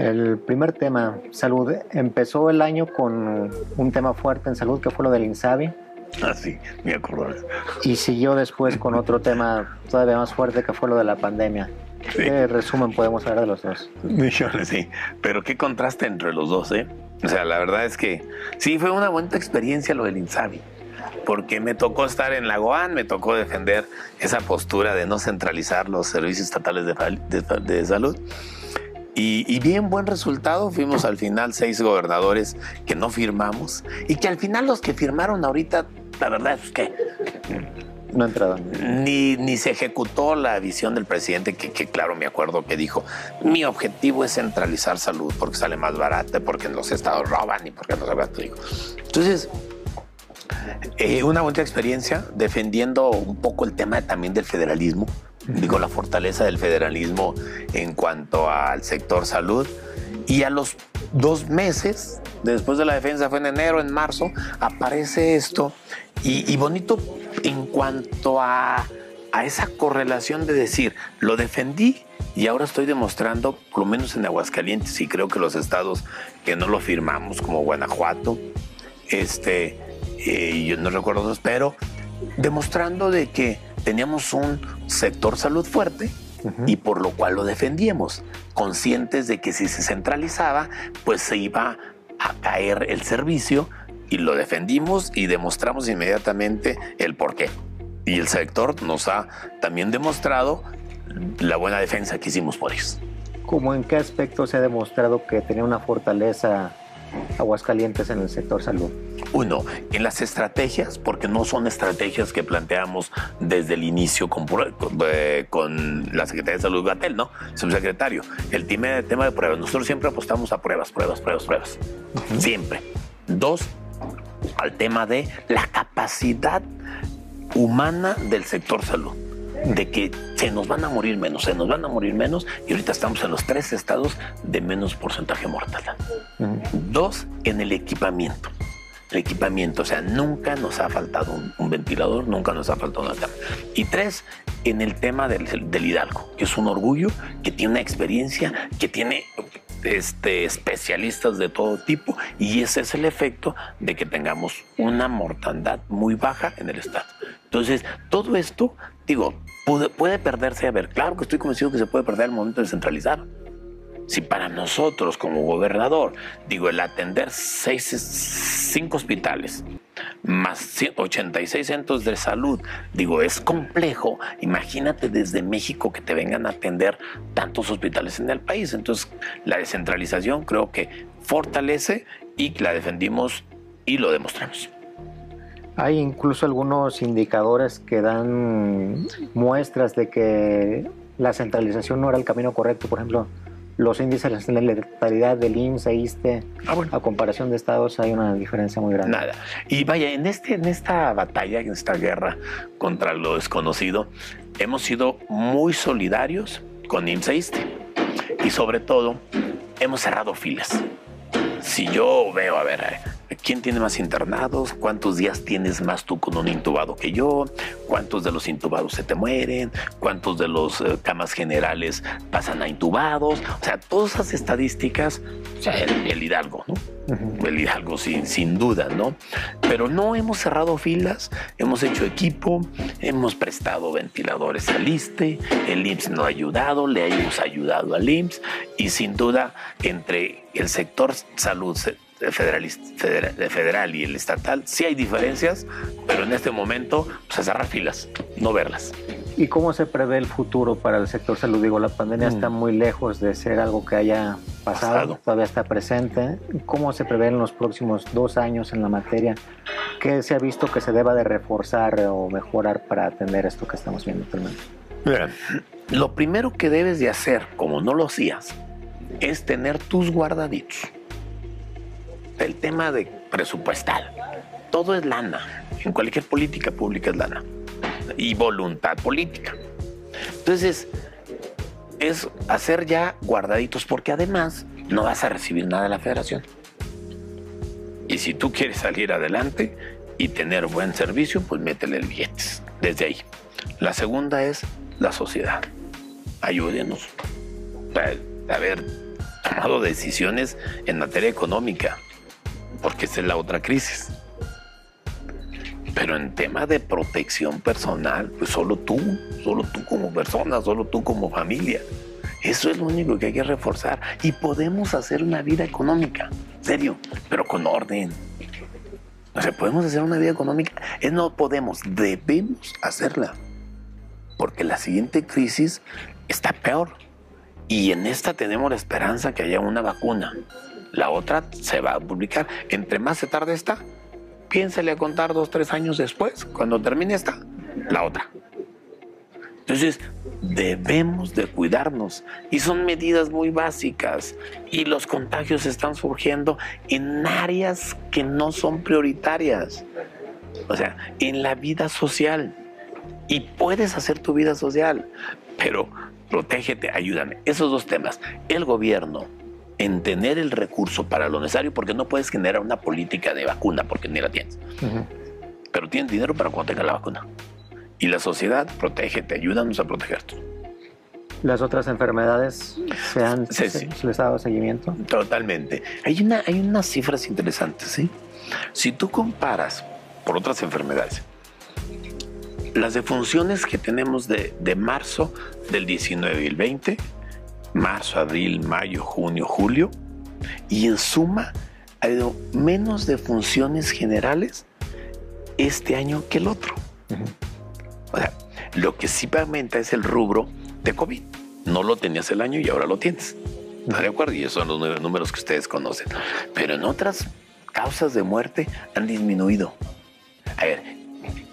El primer tema, salud. Empezó el año con un tema fuerte en salud que fue lo del INSABI. Ah, sí, me acuerdo. Y siguió después con otro tema todavía más fuerte que fue lo de la pandemia. ¿Qué resumen podemos hablar de los dos? Sí, pero qué contraste entre los dos, ¿eh? O sea, la verdad es que sí, fue una buena experiencia lo del INSABI, porque me tocó estar en la GOAN, me tocó defender esa postura de no centralizar los servicios estatales de salud y, bien buen resultado, fuimos al final seis gobernadores que no firmamos y que al final los que firmaron ahorita, la verdad es que no entraron. Ni, ni se ejecutó la visión del presidente, que, claro, me acuerdo que dijo, mi objetivo es centralizar salud porque sale más barata, porque los estados roban y porque no se digo. Entonces, eh, una buena experiencia defendiendo un poco el tema también del federalismo digo, la fortaleza del federalismo en cuanto al sector salud. Y a los dos meses, después de la defensa, fue en enero, en marzo, aparece esto. Y, bonito en cuanto a, a esa correlación de decir, lo defendí y ahora estoy demostrando, por lo menos en Aguascalientes, y creo que los estados que no lo firmamos, como Guanajuato, este, eh, yo no recuerdo dos, pero demostrando de que teníamos un sector salud fuerte y por lo cual lo defendíamos, conscientes de que si se centralizaba, pues se iba a caer el servicio y lo defendimos y demostramos inmediatamente el por qué. Y el sector nos ha también demostrado la buena defensa que hicimos por ellos. ¿Cómo en qué aspecto se ha demostrado que tenía una fortaleza Aguascalientes en el sector salud? Uno, en las estrategias, porque no son estrategias que planteamos desde el inicio con, eh, la Secretaría de Salud Gatel, ¿no? Subsecretario. El tema, tema de pruebas. Nosotros siempre apostamos a pruebas, pruebas, pruebas, pruebas. Siempre. Dos, al tema de la capacidad humana del sector salud de que se nos van a morir menos, se nos van a morir menos y ahorita estamos en los tres estados de menos porcentaje mortal. Dos, en el equipamiento. El equipamiento, o sea, nunca nos ha faltado un, ventilador, nunca nos ha faltado una cama. Y tres, en el tema del, del Hidalgo, que es un orgullo, que tiene una experiencia, que tiene este, especialistas de todo tipo y ese es el efecto de que tengamos una mortandad muy baja en el Estado. Entonces, todo esto, digo, puede, perderse. A ver, claro que estoy convencido que se puede perder el momento de centralizar. Si para nosotros como gobernador, digo, el atender seis, cinco hospitales, más 86 centros de salud, digo, es complejo. Imagínate desde México que te vengan a atender tantos hospitales en el país. Entonces, la descentralización creo que fortalece y la defendimos y lo demostramos. Hay incluso algunos indicadores que dan muestras de que la centralización no era el camino correcto. Por ejemplo, los índices de letalidad del IMSS e ISTE, ah, a comparación de estados, hay una diferencia muy grande. Nada. Y vaya, en, este, en esta batalla, en esta guerra contra lo desconocido, hemos sido muy solidarios con IMSS e ISTE. Y sobre todo, hemos cerrado filas. Si yo veo, a ver, quién tiene más internados, cuántos días tienes más tú con un intubado que yo, cuántos de los intubados se te mueren, cuántos de los eh, camas generales pasan a intubados, o sea, todas esas estadísticas, o sea, el, Hidalgo, ¿no? El Hidalgo sin, sin duda, ¿no? Pero no hemos cerrado filas, hemos hecho equipo, hemos prestado ventiladores al ISTE, el IMSS no ha ayudado, le hemos ayudado al IMSS y sin duda entre el sector salud federal, federal y el estatal, sí hay diferencias, pero en este momento pues, cerrar filas, no verlas. ¿Y cómo se prevé el futuro para el sector salud? Digo, la pandemia está mm. muy lejos de ser algo que haya pasado, todavía está presente. ¿Cómo se prevé en los próximos dos años en la materia? ¿Qué se ha visto que se deba de reforzar o mejorar para atender esto que estamos viendo actualmente? Mira, lo primero que debes de hacer, como no lo hacías, es tener tus guardaditos el tema de presupuestal. Todo es lana. En cualquier política pública es lana. Y voluntad política. Entonces, es hacer ya guardaditos porque además no vas a recibir nada de la federación. Y si tú quieres salir adelante y tener buen servicio, pues métele el billetes desde ahí. La segunda es la sociedad. Ayúdenos. A ver, tomado decisiones en materia económica, porque esa es la otra crisis. Pero en tema de protección personal, pues solo tú, solo tú como persona, solo tú como familia. Eso es lo único que hay que reforzar. Y podemos hacer una vida económica, serio, pero con orden. O sea, podemos hacer una vida económica. Es no podemos, debemos hacerla. Porque la siguiente crisis está peor. Y en esta tenemos la esperanza que haya una vacuna. La otra se va a publicar. Entre más se tarde esta, piénsele a contar dos, tres años después, cuando termine esta, la otra. Entonces, debemos de cuidarnos y son medidas muy básicas y los contagios están surgiendo en áreas que no son prioritarias, o sea, en la vida social. Y puedes hacer tu vida social, pero protégete, ayúdame. Esos dos temas, el gobierno en tener el recurso para lo necesario, porque no puedes generar una política de vacuna porque ni la tienes. Pero tienes dinero para cuando tenga la vacuna. Y la sociedad, protégete, ayúdanos a protegerte. ¿Las otras enfermedades se han les ha dado seguimiento? Totalmente. Hay, una, hay unas cifras interesantes, ¿sí? Si tú comparas por otras enfermedades, las defunciones que tenemos de, de marzo del 19 y el 20, marzo, abril, mayo, junio, julio, y en suma ha habido menos defunciones generales este año que el otro. O sea, lo que sí aumenta es el rubro de COVID. No lo tenías el año y ahora lo tienes. ¿Está de acuerdo? Y esos son los números que ustedes conocen. Pero en otras causas de muerte han disminuido. A ver,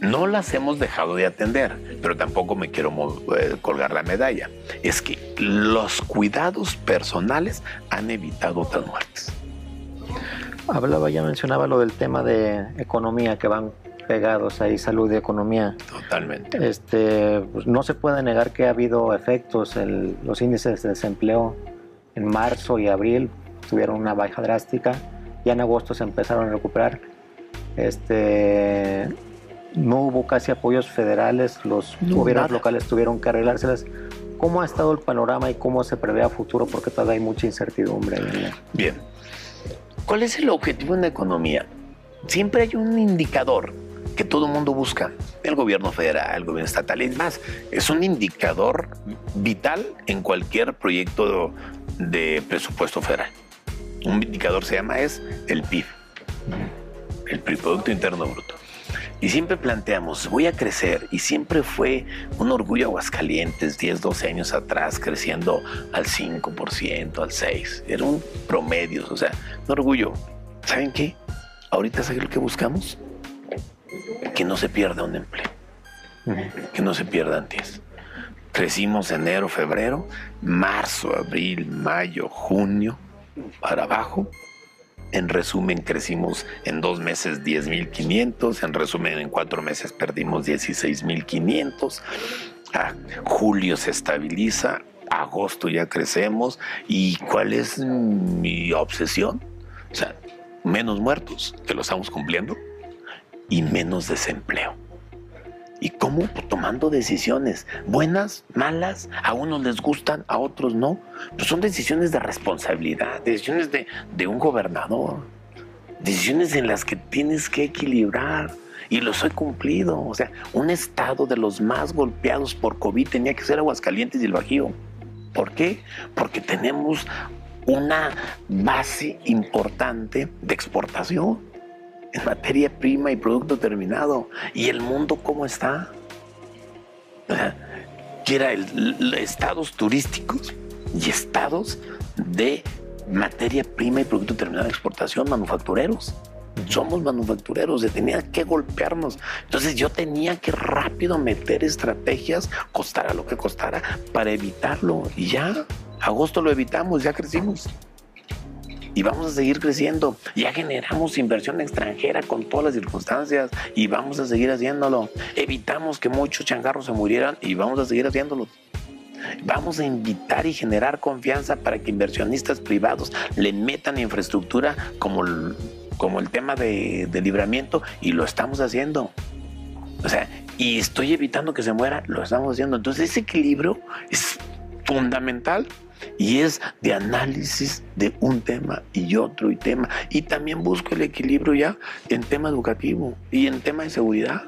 no las hemos dejado de atender, pero tampoco me quiero eh, colgar la medalla. Es que los cuidados personales han evitado otras muertes. Hablaba, ya mencionaba lo del tema de economía que van pegados ahí, salud y economía. Totalmente. Este, pues no se puede negar que ha habido efectos. en los índices de desempleo en marzo y abril tuvieron una baja drástica. Ya en agosto se empezaron a recuperar. Este, no hubo casi apoyos federales, los gobiernos locales tuvieron que arreglárselas. ¿Cómo ha estado el panorama y cómo se prevé a futuro? Porque todavía hay mucha incertidumbre. Bien. ¿Cuál es el objetivo en la economía? Siempre hay un indicador que todo el mundo busca. El gobierno federal, el gobierno estatal, es más, es un indicador vital en cualquier proyecto de presupuesto federal. Un indicador se llama es el PIB, el Producto Interno Bruto. Y siempre planteamos, voy a crecer, y siempre fue un orgullo Aguascalientes, 10, 12 años atrás, creciendo al 5%, al 6%. Era un promedio, o sea, un orgullo. ¿Saben qué? Ahorita, ¿sabes lo que buscamos? que no se pierda un empleo, que no se pierda antes. Crecimos enero, febrero, marzo, abril, mayo, junio, para abajo. En resumen, crecimos en dos meses 10.500, en resumen, en cuatro meses perdimos 16.500. Ah, julio se estabiliza, agosto ya crecemos. ¿Y cuál es mi obsesión? O sea, menos muertos, que lo estamos cumpliendo y menos desempleo. ¿Y cómo? Pues tomando decisiones, buenas, malas, a unos les gustan, a otros no. Pues son decisiones de responsabilidad, decisiones de, de un gobernador, decisiones en las que tienes que equilibrar. Y los he cumplido. O sea, un estado de los más golpeados por COVID tenía que ser Aguascalientes y el Bajío. ¿Por qué? Porque tenemos una base importante de exportación en materia prima y producto terminado. ¿Y el mundo cómo está? Que era el, estados turísticos y estados de materia prima y producto terminado de exportación, manufactureros. Somos manufactureros, se tenía que golpearnos. Entonces yo tenía que rápido meter estrategias, costara lo que costara, para evitarlo. Y ya, agosto lo evitamos, ya crecimos y vamos a seguir creciendo. Ya generamos inversión extranjera con todas las circunstancias y vamos a seguir haciéndolo. Evitamos que muchos changarros se murieran y vamos a seguir haciéndolo. Vamos a invitar y generar confianza para que inversionistas privados le metan infraestructura como el, como el tema de, de libramiento y lo estamos haciendo. O sea, y estoy evitando que se muera, lo estamos haciendo. Entonces ese equilibrio es fundamental Y es de análisis de un tema y otro y tema. Y también busco el equilibrio ya en tema educativo y en tema de seguridad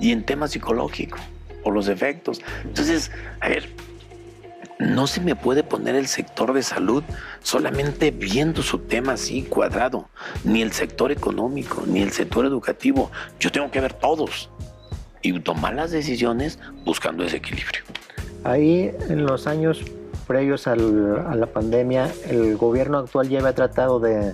y en tema psicológico o los efectos. Entonces, a ver, no se me puede poner el sector de salud solamente viendo su tema así cuadrado, ni el sector económico, ni el sector educativo. Yo tengo que ver todos y tomar las decisiones buscando ese equilibrio. Ahí en los años previos a la pandemia, el gobierno actual ya había tratado de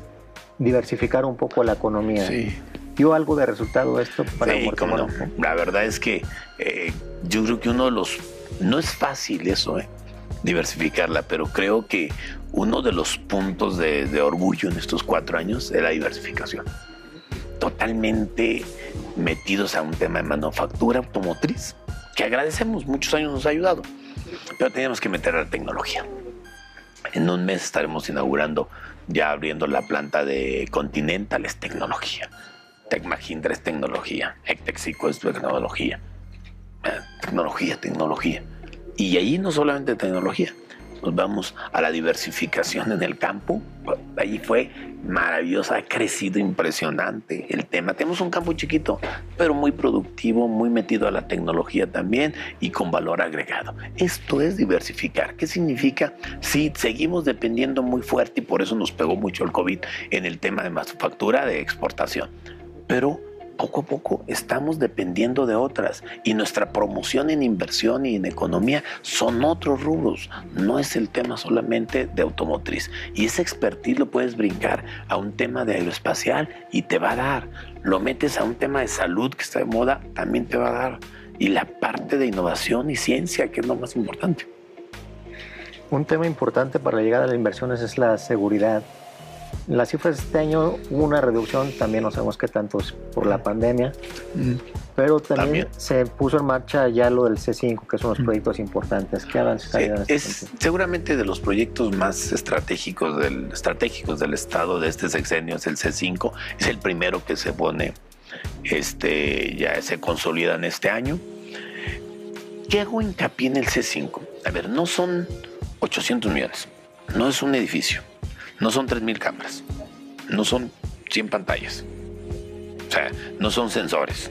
diversificar un poco la economía. Sí. ¿Dio algo de resultado esto para sí, no. La verdad es que eh, yo creo que uno de los... No es fácil eso, ¿eh? diversificarla, pero creo que uno de los puntos de, orgullo en estos cuatro años es la diversificación. Totalmente metidos a un tema de manufactura automotriz, que agradecemos, muchos años nos ha ayudado, pero tenemos que meter la tecnología. En un mes estaremos inaugurando, ya abriendo la planta de Continental, es tecnología. Tecmagindra es tecnología. Ectexico es tecnología. Eh, tecnología, tecnología. Y ahí no solamente tecnología, nos vamos a la diversificación en el campo. Ahí fue maravillosa, ha crecido impresionante el tema. Tenemos un campo chiquito, pero muy productivo, muy metido a la tecnología también y con valor agregado. Esto es diversificar. ¿Qué significa? Si seguimos dependiendo muy fuerte y por eso nos pegó mucho el COVID en el tema de manufactura de exportación. Pero poco a poco estamos dependiendo de otras y nuestra promoción en inversión y en economía son otros rubros, no es el tema solamente de automotriz. Y ese expertise lo puedes brincar a un tema de aeroespacial y te va a dar. Lo metes a un tema de salud que está de moda, también te va a dar. Y la parte de innovación y ciencia, que es lo más importante. Un tema importante para la llegada de las inversiones es la seguridad las cifras de este año hubo una reducción, también no sabemos qué tanto es por la pandemia, mm. pero también, se puso en marcha ya lo del C5, que son los mm. proyectos importantes. ¿Qué avances hay este Es seguramente de los proyectos más estratégicos del, estratégicos del Estado de este sexenio, es el C5, es el primero que se pone, este, ya se consolida en este año. ¿Qué hago hincapié en el C5? A ver, no son 800 millones, no es un edificio no son 3.000 cámaras, no son 100 pantallas, o sea, no son sensores,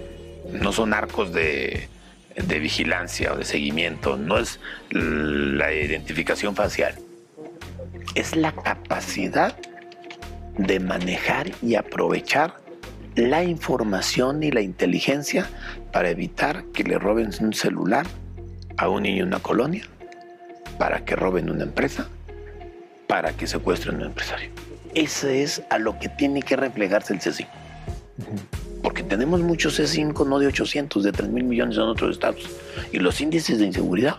no son arcos de, de vigilancia o de seguimiento, no es la identificación facial, es la capacidad de manejar y aprovechar la información y la inteligencia para evitar que le roben un celular a un niño en una colonia, para que roben una empresa, para que secuestren a un empresario. Ese es a lo que tiene que replegarse el C5. Porque tenemos muchos C5, no de 800, de 3 mil millones en otros estados. Y los índices de inseguridad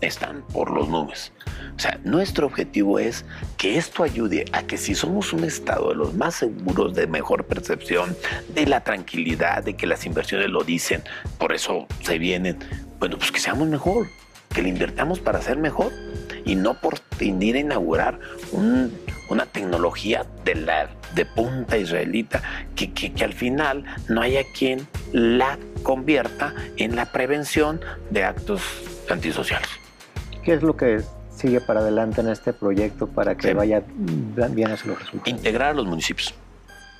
están por los nubes. O sea, nuestro objetivo es que esto ayude a que si somos un estado de los más seguros, de mejor percepción, de la tranquilidad, de que las inversiones lo dicen, por eso se vienen, bueno, pues que seamos mejor, que le invertamos para ser mejor y no por venir a inaugurar una tecnología de, la, de punta israelita que, que, al final no haya quien la convierta en la prevención de actos antisociales. ¿Qué es lo que sigue para adelante en este proyecto para que vaya bien hacia los resultados? Integrar a los municipios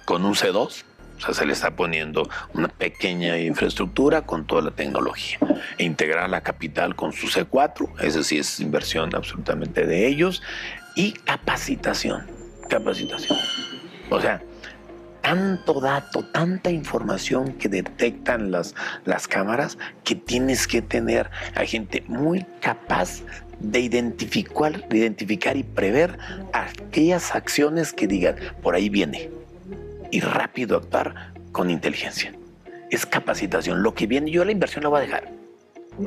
con un C2 o sea, se le está poniendo una pequeña infraestructura con toda la tecnología. E integrar la capital con su C4, eso sí es inversión absolutamente de ellos. Y capacitación, capacitación. O sea, tanto dato, tanta información que detectan las, las cámaras que tienes que tener a gente muy capaz de identificar, de identificar y prever aquellas acciones que digan, por ahí viene, y rápido actuar con inteligencia. Es capacitación. Lo que viene, yo la inversión la voy a dejar.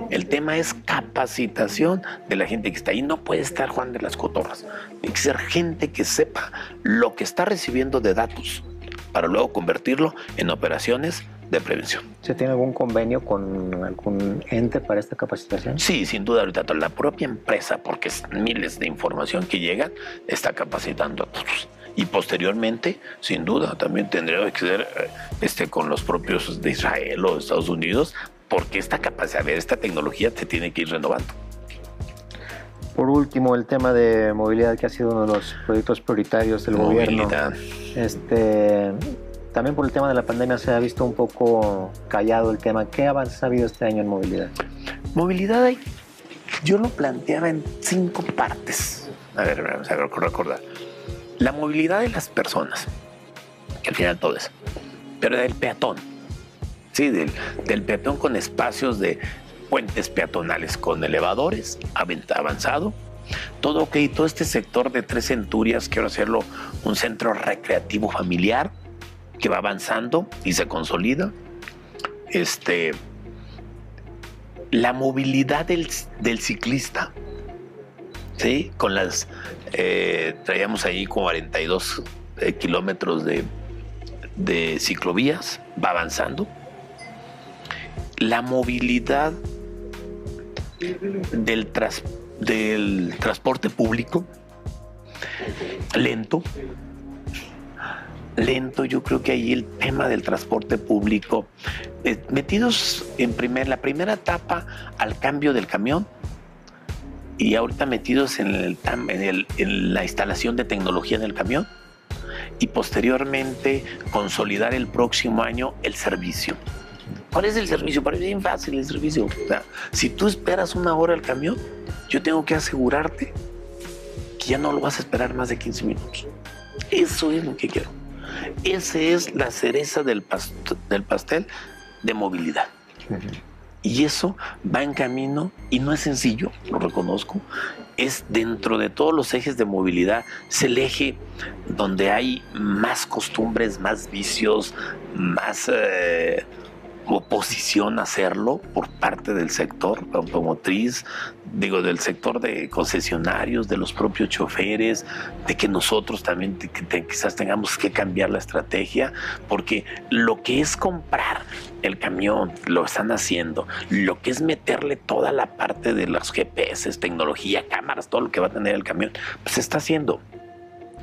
El tema es capacitación de la gente que está ahí. No puede estar Juan de las Cotorras. Tiene que ser gente que sepa lo que está recibiendo de datos para luego convertirlo en operaciones de prevención. ¿Se tiene algún convenio con algún ente para esta capacitación? Sí, sin duda ahorita la propia empresa, porque es miles de información que llegan, está capacitando a todos y posteriormente, sin duda, también tendría que ser eh, este, con los propios de Israel o de Estados Unidos, porque esta capacidad, esta tecnología se tiene que ir renovando. Por último, el tema de movilidad que ha sido uno de los proyectos prioritarios del gobierno. Este, también por el tema de la pandemia se ha visto un poco callado el tema. ¿Qué avances ha habido este año en movilidad? Movilidad yo lo planteaba en cinco partes. A ver, a recordar. La movilidad de las personas, que al final todo es, pero del peatón. Sí, del, peatón con espacios de puentes peatonales con elevadores, avanzado. Todo ok, todo este sector de tres centurias, quiero hacerlo un centro recreativo familiar que va avanzando y se consolida. Este, la movilidad del, ciclista, ¿sí? Con las, eh, traíamos ahí 42 eh, kilómetros de, de ciclovías, va avanzando. La movilidad del, del transporte público lento. Lento, yo creo que ahí el tema del transporte público, eh, metidos en primer, la primera etapa al cambio del camión y ahorita metidos en, el, en, en la instalación de tecnología en el camión y posteriormente consolidar el próximo año el servicio. ¿Cuál es el servicio? Para mí es bien fácil el servicio. si tú esperas una hora el camión, yo tengo que asegurarte que ya no lo vas a esperar más de 15 minutos. Eso es lo que quiero. Esa es la cereza del, del pastel de movilidad. Y eso va en camino y no es sencillo, lo reconozco. Es dentro de todos los ejes de movilidad, es el eje donde hay más costumbres, más vicios, más eh, oposición a hacerlo por parte del sector automotriz, digo, del sector de concesionarios, de los propios choferes, de que nosotros también quizás tengamos que cambiar la estrategia, porque lo que es comprar el camión, lo están haciendo, lo que es meterle toda la parte de los GPS, tecnología, cámaras, todo lo que va a tener el camión, pues se está haciendo.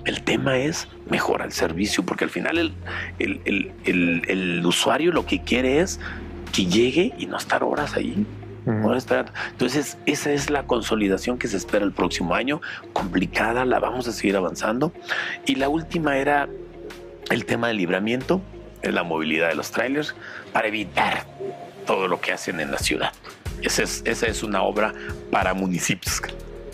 El tema es mejorar el servicio, porque al final el, usuario lo que quiere es que llegue y no estar horas ahí. Entonces, esa es la consolidación que se espera el próximo año. Complicada, la vamos a seguir avanzando. Y la última era el tema del libramiento, la movilidad de los trailers, para evitar todo lo que hacen en la ciudad. Esa es, esa es una obra para municipios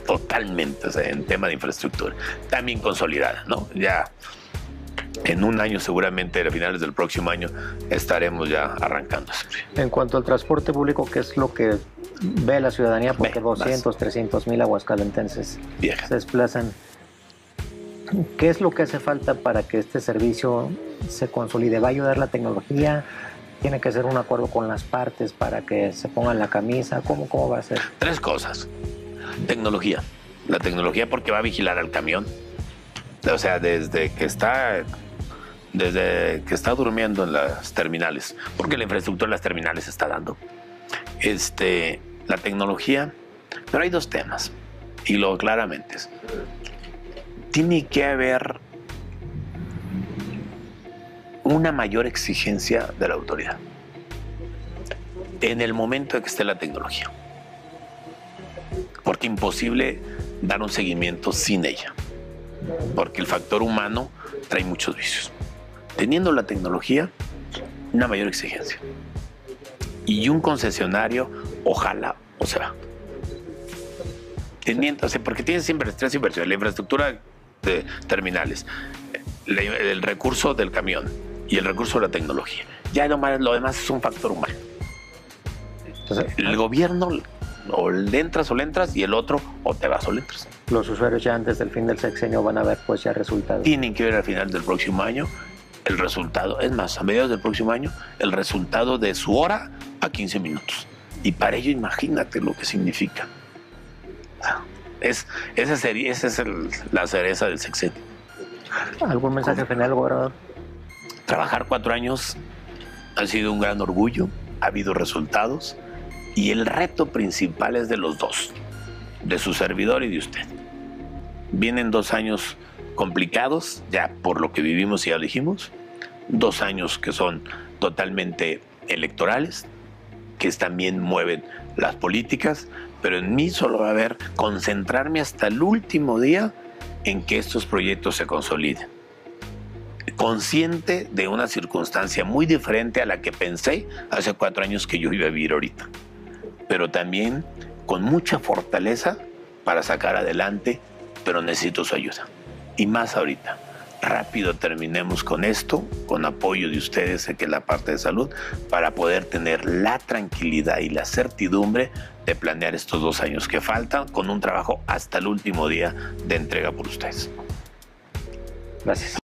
totalmente en tema de infraestructura, también consolidada, ¿no? Ya en un año seguramente a finales del próximo año estaremos ya arrancando. En cuanto al transporte público, ¿qué es lo que ve la ciudadanía? Porque 200, 300 mil aguascalentenses se desplazan. ¿Qué es lo que hace falta para que este servicio se consolide? ¿Va a ayudar la tecnología? ¿Tiene que ser un acuerdo con las partes para que se pongan la camisa? ¿Cómo, cómo va a ser? Tres cosas. Tecnología. La tecnología porque va a vigilar al camión. O sea, desde que está desde que está durmiendo en las terminales, porque la infraestructura de las terminales está dando. Este, la tecnología, pero hay dos temas, y lo claramente es, tiene que haber una mayor exigencia de la autoridad en el momento en que esté la tecnología porque imposible dar un seguimiento sin ella, porque el factor humano trae muchos vicios. Teniendo la tecnología, una mayor exigencia. Y un concesionario, ojalá, o sea, teniendo, porque tienes siempre tres inversiones, la infraestructura de terminales, el recurso del camión y el recurso de la tecnología. Ya lo, lo demás es un factor humano. el gobierno o le entras o le entras y el otro o te vas o le entras. Los usuarios ya antes del fin del sexenio van a ver pues ya resultados. Tienen que ver al final del próximo año el resultado, es más, a mediados del próximo año, el resultado de su hora a 15 minutos. Y para ello imagínate lo que significa. Es, esa, sería, esa es la cereza del sexenio. ¿Algún mensaje final, gobernador? Trabajar cuatro años ha sido un gran orgullo, ha habido resultados y el reto principal es de los dos, de su servidor y de usted. Vienen dos años complicados, ya por lo que vivimos y ya dijimos, dos años que son totalmente electorales, que también mueven las políticas, pero en mí solo va a haber concentrarme hasta el último día en que estos proyectos se consoliden. Consciente de una circunstancia muy diferente a la que pensé hace cuatro años que yo iba a vivir ahorita, pero también con mucha fortaleza para sacar adelante, pero necesito su ayuda. Y más ahorita rápido terminemos con esto, con apoyo de ustedes, que es la parte de salud, para poder tener la tranquilidad y la certidumbre de planear estos dos años que faltan con un trabajo hasta el último día de entrega por ustedes. Gracias.